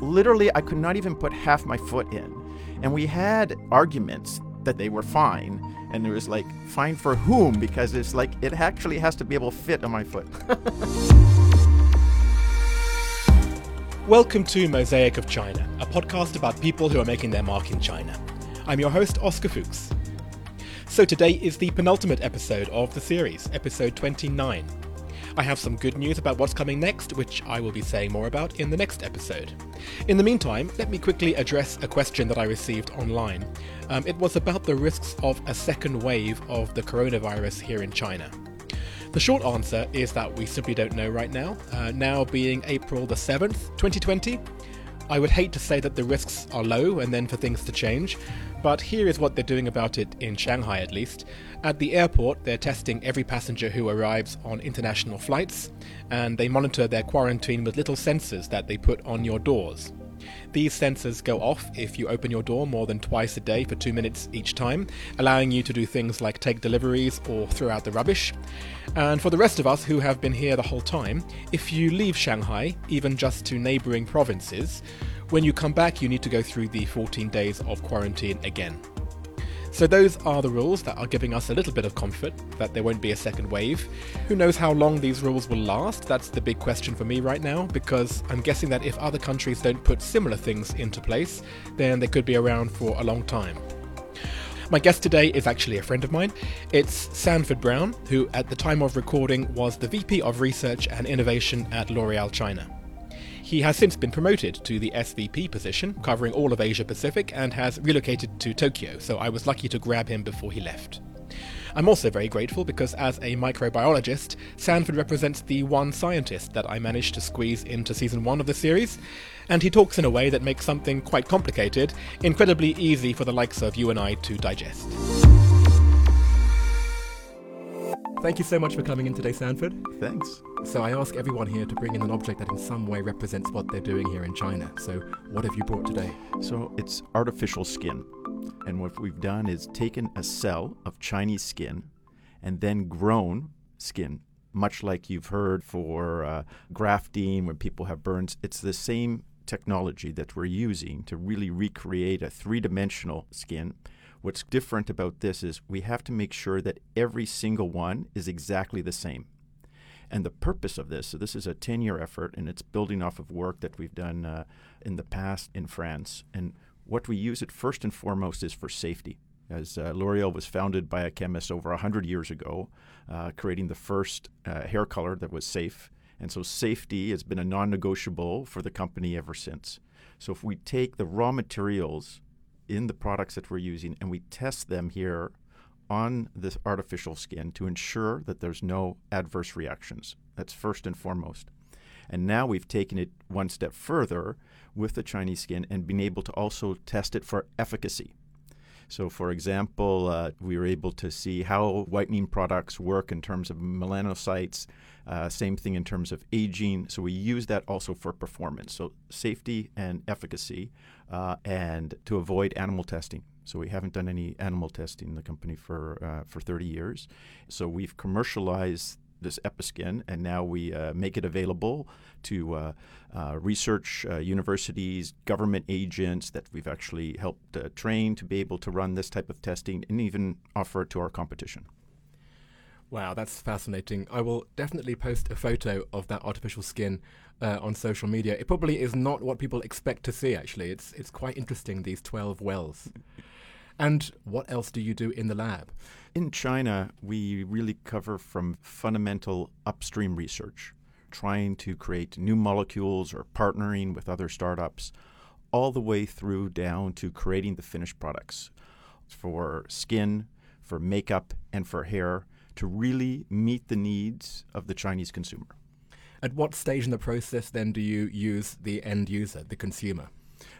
Literally, I could not even put half my foot in. And we had arguments that they were fine. And it was like, fine for whom? Because it's like, it actually has to be able to fit on my foot. Welcome to Mosaic of China, a podcast about people who are making their mark in China. I'm your host, Oscar Fuchs. So today is the penultimate episode of the series, episode 29. I have some good news about what's coming next, which I will be saying more about in the next episode. In the meantime, let me quickly address a question that I received online. Um, it was about the risks of a second wave of the coronavirus here in China. The short answer is that we simply don't know right now. Uh, now being April the 7th, 2020, I would hate to say that the risks are low and then for things to change, but here is what they're doing about it in Shanghai at least. At the airport, they're testing every passenger who arrives on international flights, and they monitor their quarantine with little sensors that they put on your doors. These sensors go off if you open your door more than twice a day for two minutes each time, allowing you to do things like take deliveries or throw out the rubbish. And for the rest of us who have been here the whole time, if you leave Shanghai, even just to neighbouring provinces, when you come back you need to go through the 14 days of quarantine again. So, those are the rules that are giving us a little bit of comfort that there won't be a second wave. Who knows how long these rules will last? That's the big question for me right now, because I'm guessing that if other countries don't put similar things into place, then they could be around for a long time. My guest today is actually a friend of mine. It's Sanford Brown, who at the time of recording was the VP of Research and Innovation at L'Oreal China. He has since been promoted to the SVP position, covering all of Asia Pacific, and has relocated to Tokyo, so I was lucky to grab him before he left. I'm also very grateful because, as a microbiologist, Sanford represents the one scientist that I managed to squeeze into season one of the series, and he talks in a way that makes something quite complicated incredibly easy for the likes of you and I to digest. Thank you so much for coming in today, Sanford. Thanks. So, I ask everyone here to bring in an object that in some way represents what they're doing here in China. So, what have you brought today? So, it's artificial skin. And what we've done is taken a cell of Chinese skin and then grown skin, much like you've heard for uh, grafting when people have burns. It's the same technology that we're using to really recreate a three dimensional skin What's different about this is we have to make sure that every single one is exactly the same. And the purpose of this, so this is a 10 year effort and it's building off of work that we've done uh, in the past in France. And what we use it first and foremost is for safety. As uh, L'Oreal was founded by a chemist over 100 years ago, uh, creating the first uh, hair color that was safe. And so safety has been a non negotiable for the company ever since. So if we take the raw materials in the products that we're using and we test them here on this artificial skin to ensure that there's no adverse reactions. That's first and foremost. And now we've taken it one step further with the Chinese skin and been able to also test it for efficacy. So, for example, uh, we were able to see how whitening products work in terms of melanocytes, uh, same thing in terms of aging. So, we use that also for performance. So, safety and efficacy, uh, and to avoid animal testing. So, we haven't done any animal testing in the company for, uh, for 30 years. So, we've commercialized this Episkin, and now we uh, make it available to uh, uh, research uh, universities, government agents that we've actually helped uh, train to be able to run this type of testing, and even offer it to our competition. Wow, that's fascinating. I will definitely post a photo of that artificial skin uh, on social media. It probably is not what people expect to see. Actually, it's it's quite interesting. These twelve wells. And what else do you do in the lab? In China, we really cover from fundamental upstream research, trying to create new molecules or partnering with other startups, all the way through down to creating the finished products for skin, for makeup, and for hair to really meet the needs of the Chinese consumer. At what stage in the process then do you use the end user, the consumer?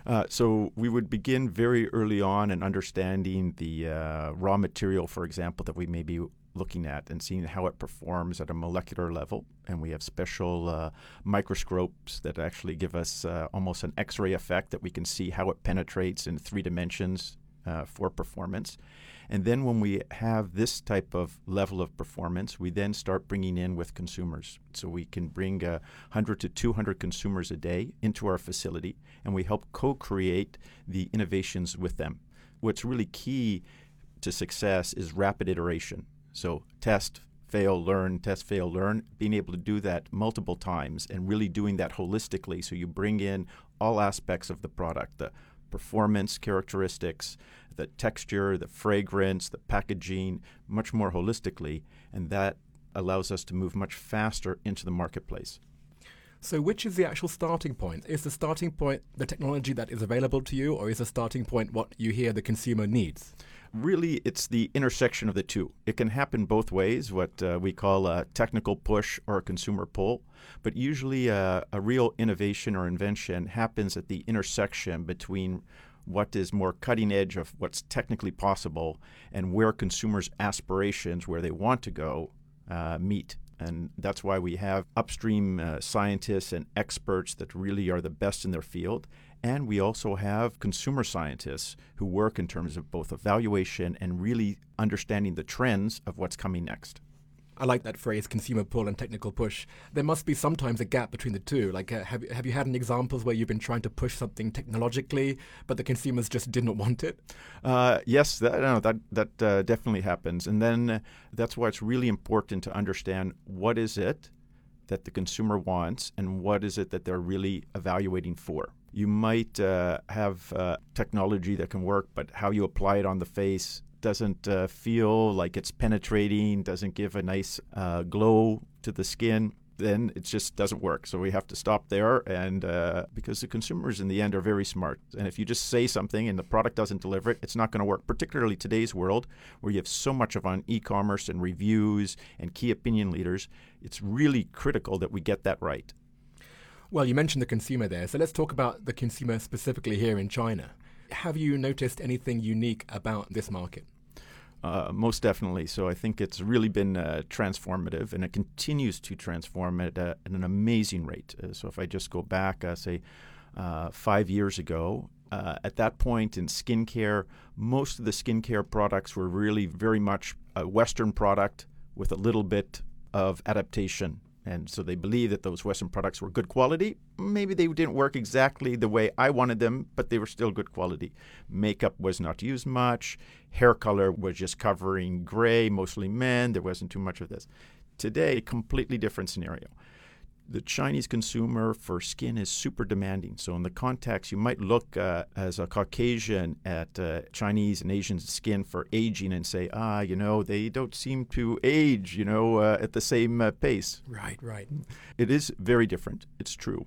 Uh, so we would begin very early on in understanding the uh, raw material, for example, that we may be looking at and seeing how it performs at a molecular level. And we have special uh, microscopes that actually give us uh, almost an X ray effect that we can see how it penetrates in three dimensions uh, for performance. And then when we have this type of level of performance, we then start bringing in with consumers. So we can bring uh, 100 to 200 consumers a day into our facility, and we help co create the innovations with them. What's really key to success is rapid iteration. So test, fail, learn, test, fail, learn, being able to do that multiple times and really doing that holistically. So you bring in all aspects of the product the performance characteristics, the texture, the fragrance, the packaging, much more holistically. And that allows us to move much faster into the marketplace. So, which is the actual starting point? Is the starting point the technology that is available to you, or is the starting point what you hear the consumer needs? Really, it's the intersection of the two. It can happen both ways, what uh, we call a technical push or a consumer pull. But usually, uh, a real innovation or invention happens at the intersection between what is more cutting edge of what's technically possible and where consumers' aspirations, where they want to go, uh, meet. And that's why we have upstream uh, scientists and experts that really are the best in their field. And we also have consumer scientists who work in terms of both evaluation and really understanding the trends of what's coming next. I like that phrase, consumer pull and technical push. There must be sometimes a gap between the two. Like, uh, have have you had any examples where you've been trying to push something technologically, but the consumers just didn't want it? Uh, yes, that no, that that uh, definitely happens, and then uh, that's why it's really important to understand what is it that the consumer wants and what is it that they're really evaluating for. You might uh, have uh, technology that can work, but how you apply it on the face doesn't uh, feel like it's penetrating, doesn't give a nice uh, glow to the skin, then it just doesn't work. So we have to stop there, and uh, because the consumers in the end are very smart, and if you just say something and the product doesn't deliver it, it's not going to work. Particularly today's world, where you have so much of on e-commerce and reviews and key opinion leaders, it's really critical that we get that right. Well, you mentioned the consumer there, so let's talk about the consumer specifically here in China. Have you noticed anything unique about this market? Uh, most definitely. So I think it's really been uh, transformative, and it continues to transform at, uh, at an amazing rate. Uh, so if I just go back, uh, say, uh, five years ago, at that point in skincare, most of the skincare products were really very much a Western product with a little bit of adaptation and so they believed that those Western products were good quality. Maybe they didn't work exactly the way I wanted them, but they were still good quality. Makeup was not used much. Hair color was just covering gray, mostly men. There wasn't too much of this. Today, completely different scenario the Chinese consumer for skin is super demanding. So, in the context, you might look uh, as a Caucasian at uh, Chinese and Asian skin for aging and say, ah, you know, they don't seem to age, you know, uh, at the same uh, pace. Right, right. It is very different. It's true.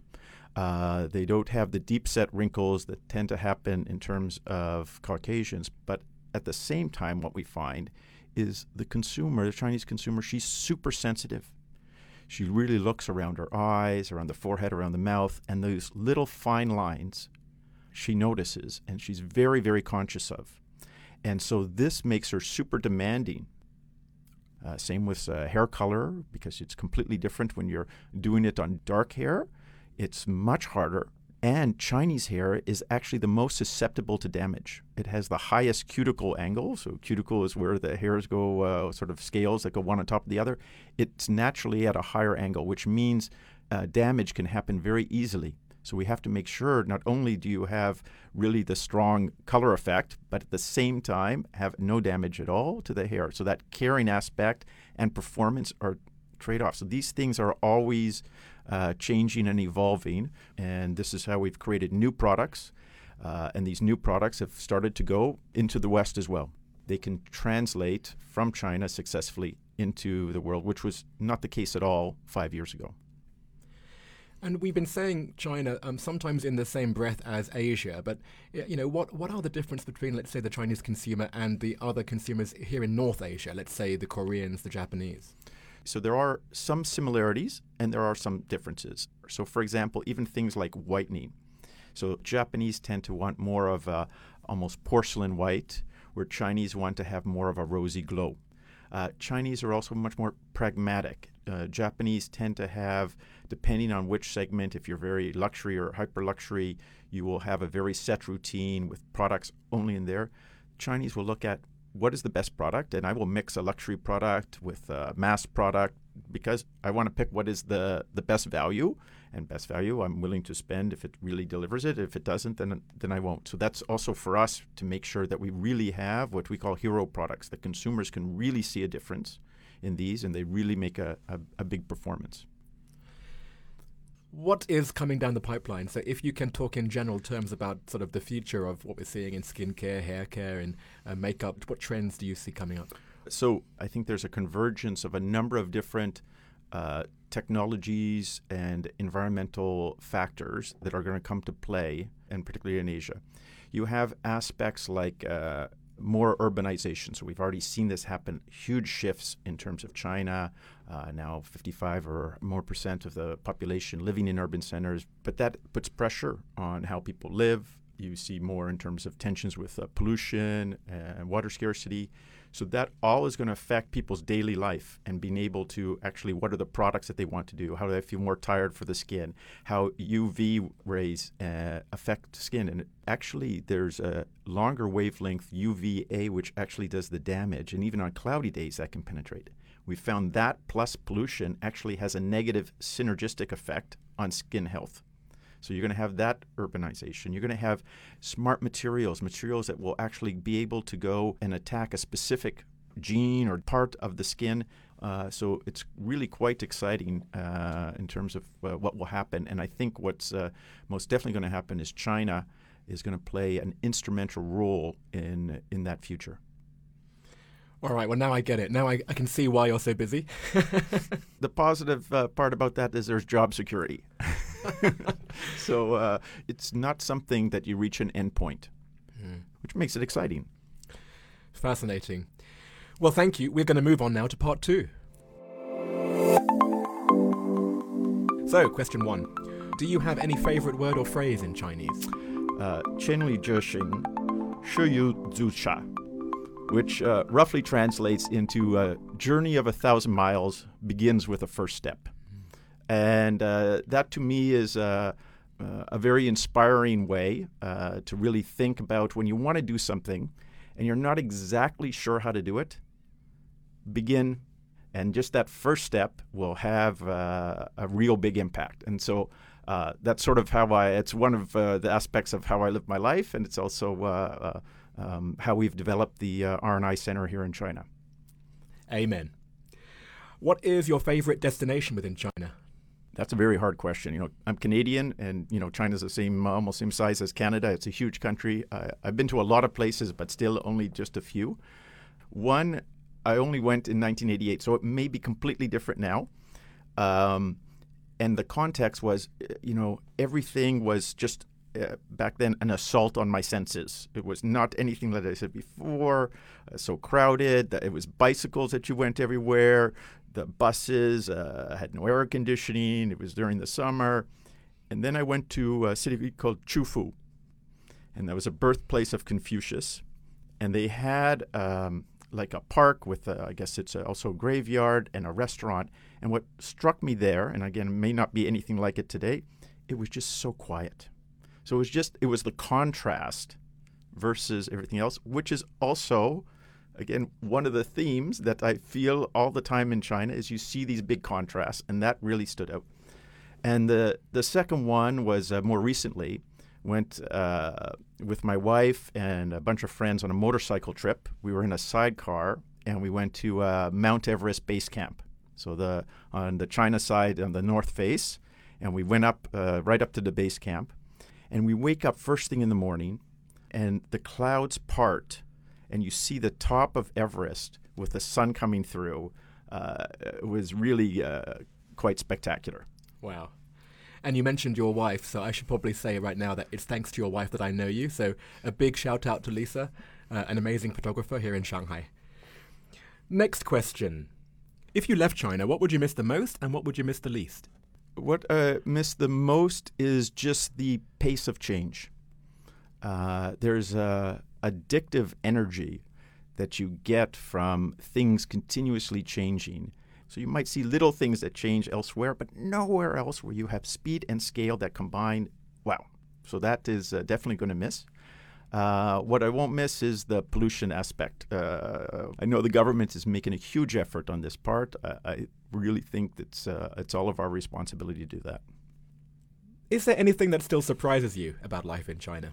Uh, they don't have the deep set wrinkles that tend to happen in terms of Caucasians. But at the same time, what we find is the consumer, the Chinese consumer, she's super sensitive she really looks around her eyes, around the forehead, around the mouth, and those little fine lines she notices and she's very, very conscious of. And so this makes her super demanding. Uh, same with uh, hair color, because it's completely different when you're doing it on dark hair. It's much harder and Chinese hair is actually the most susceptible to damage. It has the highest cuticle angle. So, cuticle is where the hairs go, uh, sort of scales that go one on top of the other. It's naturally at a higher angle, which means uh, damage can happen very easily. So, we have to make sure not only do you have really the strong color effect, but at the same time have no damage at all to the hair. So, that caring aspect and performance are trade offs. So, these things are always uh, changing and evolving. And this is how we've created new products. Uh, and these new products have started to go into the West as well. They can translate from China successfully into the world, which was not the case at all five years ago. And we've been saying China um, sometimes in the same breath as Asia, but you know what? What are the difference between, let's say, the Chinese consumer and the other consumers here in North Asia? Let's say the Koreans, the Japanese. So there are some similarities and there are some differences. So, for example, even things like whitening. So, Japanese tend to want more of a almost porcelain white, where Chinese want to have more of a rosy glow. Uh, Chinese are also much more pragmatic. Uh, Japanese tend to have, depending on which segment, if you're very luxury or hyper luxury, you will have a very set routine with products only in there. Chinese will look at what is the best product, and I will mix a luxury product with a mass product because I want to pick what is the, the best value. And best value, I'm willing to spend if it really delivers it. If it doesn't, then then I won't. So that's also for us to make sure that we really have what we call hero products that consumers can really see a difference in these, and they really make a, a, a big performance. What is coming down the pipeline? So, if you can talk in general terms about sort of the future of what we're seeing in skincare, hair care, and uh, makeup, what trends do you see coming up? So, I think there's a convergence of a number of different uh, technologies and environmental factors that are going to come to play, and particularly in Asia. You have aspects like uh, more urbanization. So we've already seen this happen, huge shifts in terms of China. Uh, now 55 or more percent of the population living in urban centers. But that puts pressure on how people live. You see more in terms of tensions with uh, pollution and water scarcity. So that all is going to affect people's daily life and being able to actually what are the products that they want to do? How do they feel more tired for the skin? How UV rays uh, affect skin? And actually, there's a longer wavelength UVA which actually does the damage, and even on cloudy days that can penetrate. We found that plus pollution actually has a negative synergistic effect on skin health. So you're going to have that urbanization. You're going to have smart materials, materials that will actually be able to go and attack a specific gene or part of the skin. Uh, so it's really quite exciting uh, in terms of uh, what will happen. And I think what's uh, most definitely going to happen is China is going to play an instrumental role in in that future. All right. Well, now I get it. Now I, I can see why you're so busy. the positive uh, part about that is there's job security. so uh, it's not something that you reach an endpoint, mm. which makes it exciting. Fascinating. Well, thank you. We're going to move on now to part two. So, question one Do you have any favorite word or phrase in Chinese? Uh, Chen Li Zhexing, Shi Yu Zu Cha which uh, roughly translates into a journey of a thousand miles begins with a first step. And uh, that to me is a, a very inspiring way uh, to really think about when you want to do something and you're not exactly sure how to do it, begin. And just that first step will have uh, a real big impact. And so uh, that's sort of how I, it's one of uh, the aspects of how I live my life. And it's also um, how we've developed the uh, R&I Center here in China. Amen. What is your favorite destination within China? That's a very hard question. You know, I'm Canadian, and you know, China's the same, almost same size as Canada. It's a huge country. Uh, I've been to a lot of places, but still only just a few. One, I only went in 1988, so it may be completely different now. Um, and the context was, you know, everything was just uh, back then an assault on my senses. It was not anything that I said before, uh, so crowded. That it was bicycles that you went everywhere. The buses uh, had no air conditioning. It was during the summer. And then I went to a city called Qufu, and that was a birthplace of Confucius. And they had um, like a park with, a, I guess it's also a graveyard and a restaurant. And what struck me there, and again, may not be anything like it today, it was just so quiet so it was just it was the contrast versus everything else, which is also again one of the themes that I feel all the time in China is you see these big contrasts, and that really stood out. And the the second one was uh, more recently went uh, with my wife and a bunch of friends on a motorcycle trip. We were in a sidecar and we went to uh, Mount Everest base camp. So the on the China side on the north face, and we went up uh, right up to the base camp. And we wake up first thing in the morning, and the clouds part, and you see the top of Everest with the sun coming through. Uh, it was really uh, quite spectacular. Wow. And you mentioned your wife, so I should probably say right now that it's thanks to your wife that I know you. So a big shout out to Lisa, uh, an amazing photographer here in Shanghai. Next question. If you left China, what would you miss the most and what would you miss the least? What I miss the most is just the pace of change. Uh, there's a addictive energy that you get from things continuously changing. So you might see little things that change elsewhere, but nowhere else where you have speed and scale that combine. Wow. So that is uh, definitely going to miss. Uh, what I won't miss is the pollution aspect. Uh, I know the government is making a huge effort on this part. I, I really think it's uh, it's all of our responsibility to do that. Is there anything that still surprises you about life in China?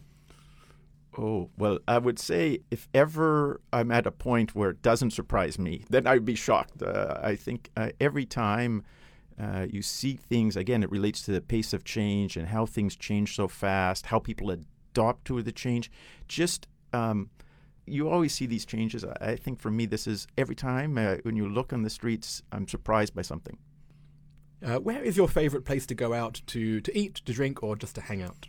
Oh, well, I would say if ever I'm at a point where it doesn't surprise me, then I'd be shocked. Uh, I think uh, every time uh, you see things, again, it relates to the pace of change and how things change so fast, how people adopt to the change. Just, um, you always see these changes. I, I, think for me, this is every time uh, when you look on the streets, I'm surprised by something. Uh, where is your favorite place to go out to, to eat, to drink, or just to hang out?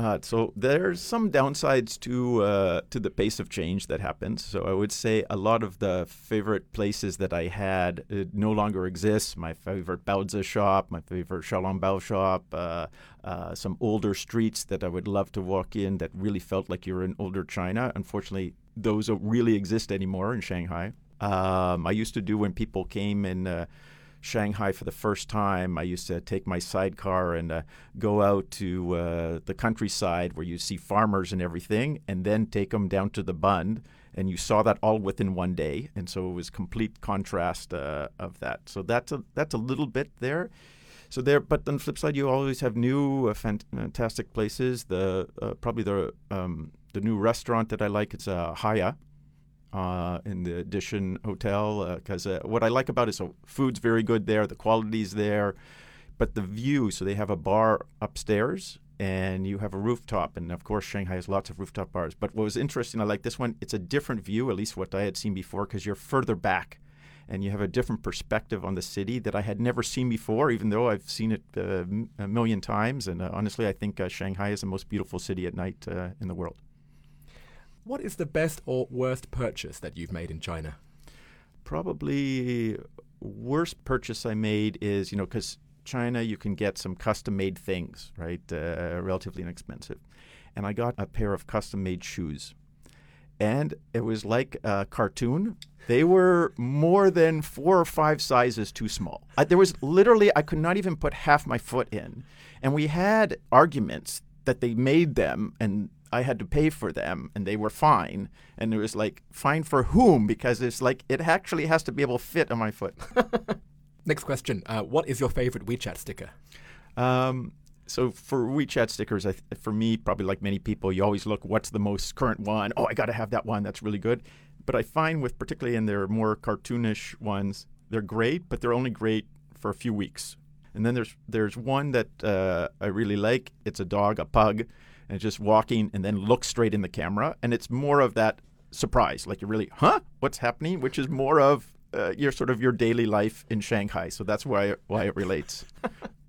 Uh, so there's some downsides to uh, to the pace of change that happens. So I would say a lot of the favorite places that I had no longer exist. My favorite Baozi shop, my favorite Xiaolongbao shop, uh, uh, some older streets that I would love to walk in that really felt like you're in older China. Unfortunately, those don't really exist anymore in Shanghai. Um, I used to do when people came and uh, Shanghai for the first time, I used to take my sidecar and uh, go out to uh, the countryside where you see farmers and everything, and then take them down to the Bund. And you saw that all within one day, and so it was complete contrast uh, of that. So that's a that's a little bit there. So there, but on the flip side, you always have new uh, fantastic places. The uh, probably the um, the new restaurant that I like is uh, Haya uh, in the Edition Hotel because uh, uh, what I like about it is so food's very good there, the quality's there, but the view. So they have a bar upstairs and you have a rooftop, and of course Shanghai has lots of rooftop bars. But what was interesting, I like this one. It's a different view, at least what I had seen before, because you're further back. And you have a different perspective on the city that I had never seen before, even though I've seen it uh, a million times. And uh, honestly, I think uh, Shanghai is the most beautiful city at night in the world. What is the best or worst purchase that you've made in China? Probably worst purchase I made is, you know, because China you can get some custom made things, right? Uh, relatively inexpensive. And I got a pair of custom made shoes. And it was like a cartoon. They were more than four or five sizes too small. I, there was literally, I could not even put half my foot in. And we had arguments that they made them and I had to pay for them and they were fine. And it was like, fine for whom? Because it's like, it actually has to be able to fit on my foot. Next question. Uh, what is your favorite WeChat sticker? Um, so for WeChat stickers, th- for me, probably like many people, you always look, what's the most current one? Oh, I got to have that one. That's really good. But I find with particularly in their more cartoonish ones, they're great, but they're only great for a few weeks. And then there's there's one that uh, I really like. It's a dog, a pug, and just walking and then look straight in the camera. And it's more of that surprise, like you're really, huh? What's happening? Which is more of uh, your sort of your daily life in Shanghai. So that's why why it relates.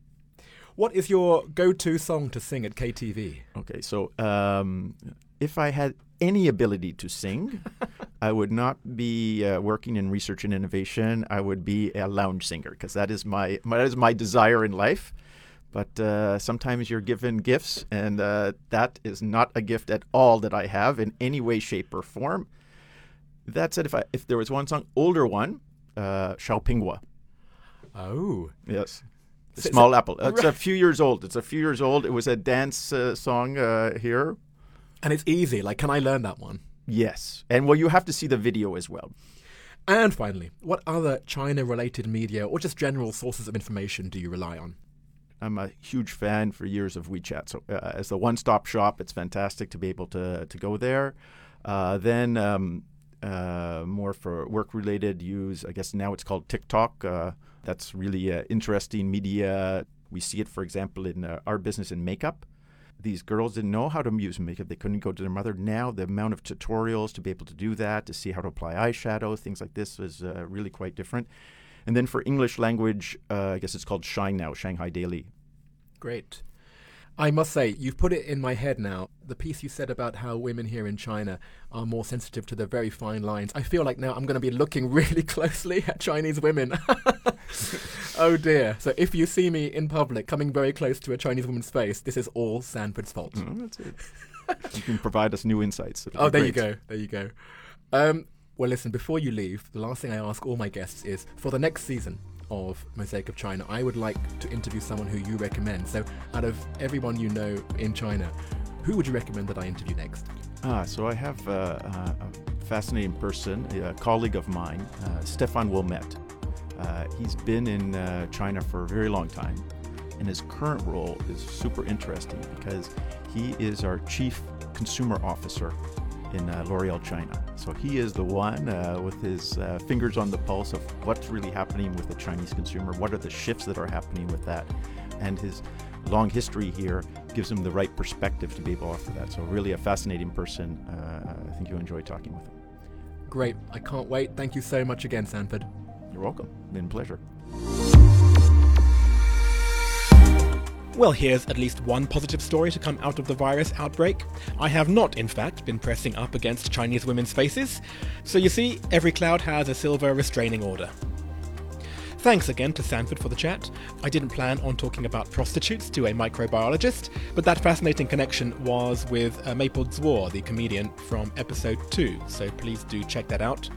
what is your go-to song to sing at KTV? Okay, so um, if I had any ability to sing, I would not be uh, working in research and innovation. I would be a lounge singer because that is my, my that is my desire in life. But uh, sometimes you're given gifts, and uh, that is not a gift at all that I have in any way, shape, or form. That said, if I if there was one song, older one, uh, Xiaopingguo. Oh, yes, Small Apple. It's a few years old. It's a few years old. It was a dance uh, song uh, here, and it's easy. Like, can I learn that one? Yes, and well, you have to see the video as well. And finally, what other China-related media or just general sources of information do you rely on? I'm a huge fan for years of WeChat. So uh, as the one-stop shop, it's fantastic to be able to to go there. Uh, then um, uh, more for work-related use, I guess now it's called TikTok. Uh, that's really uh, interesting media. We see it, for example, in uh, our business in makeup. These girls didn't know how to use makeup. They couldn't go to their mother. Now the amount of tutorials to be able to do that, to see how to apply eyeshadow, things like this is really quite different. And then for English language, uh, I guess it's called Shine now, Shanghai Daily. Great. I must say, you've put it in my head now. The piece you said about how women here in China are more sensitive to the very fine lines. I feel like now I'm going to be looking really closely at Chinese women. oh dear. So if you see me in public coming very close to a Chinese woman's face, this is all Sanford's fault. Oh, that's it. you can provide us new insights. oh, there great. you go. There you go. Um, well, listen, before you leave, the last thing I ask all my guests is for the next season of Mosaic of China, I would like to interview someone who you recommend. So, out of everyone you know in China, who would you recommend that I interview next? Ah, so I have uh, uh, a fascinating person, a colleague of mine, uh, Stefan Wilmette. Uh, he's been in uh, China for a very long time, and his current role is super interesting because he is our chief consumer officer in uh, L'Oreal China. So he is the one uh, with his uh, fingers on the pulse of what's really happening with the Chinese consumer, what are the shifts that are happening with that, and his long history here gives him the right perspective to be able to offer that. So really a fascinating person. Uh, I think you'll enjoy talking with him. Great. I can't wait. Thank you so much again, Sanford. You're welcome. Been a pleasure. Well, here's at least one positive story to come out of the virus outbreak. I have not, in fact, been pressing up against Chinese women's faces. So you see, every cloud has a silver restraining order. Thanks again to Sanford for the chat. I didn't plan on talking about prostitutes to a microbiologist, but that fascinating connection was with uh, Maple Zwar, the comedian from episode 2, so please do check that out.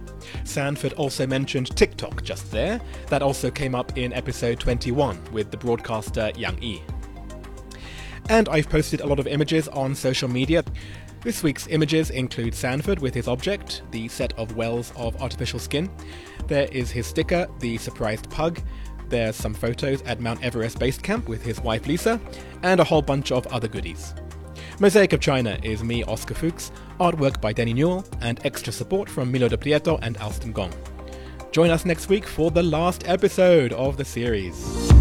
Sanford also mentioned TikTok just there. That also came up in episode 21 with the broadcaster Yang Yi. And I've posted a lot of images on social media. This week's images include Sanford with his object, the set of wells of artificial skin. There is his sticker, the surprised pug. There's some photos at Mount Everest Base Camp with his wife Lisa, and a whole bunch of other goodies. Mosaic of China is me, Oscar Fuchs, artwork by Danny Newell, and extra support from Milo de Prieto and Alston Gong. Join us next week for the last episode of the series.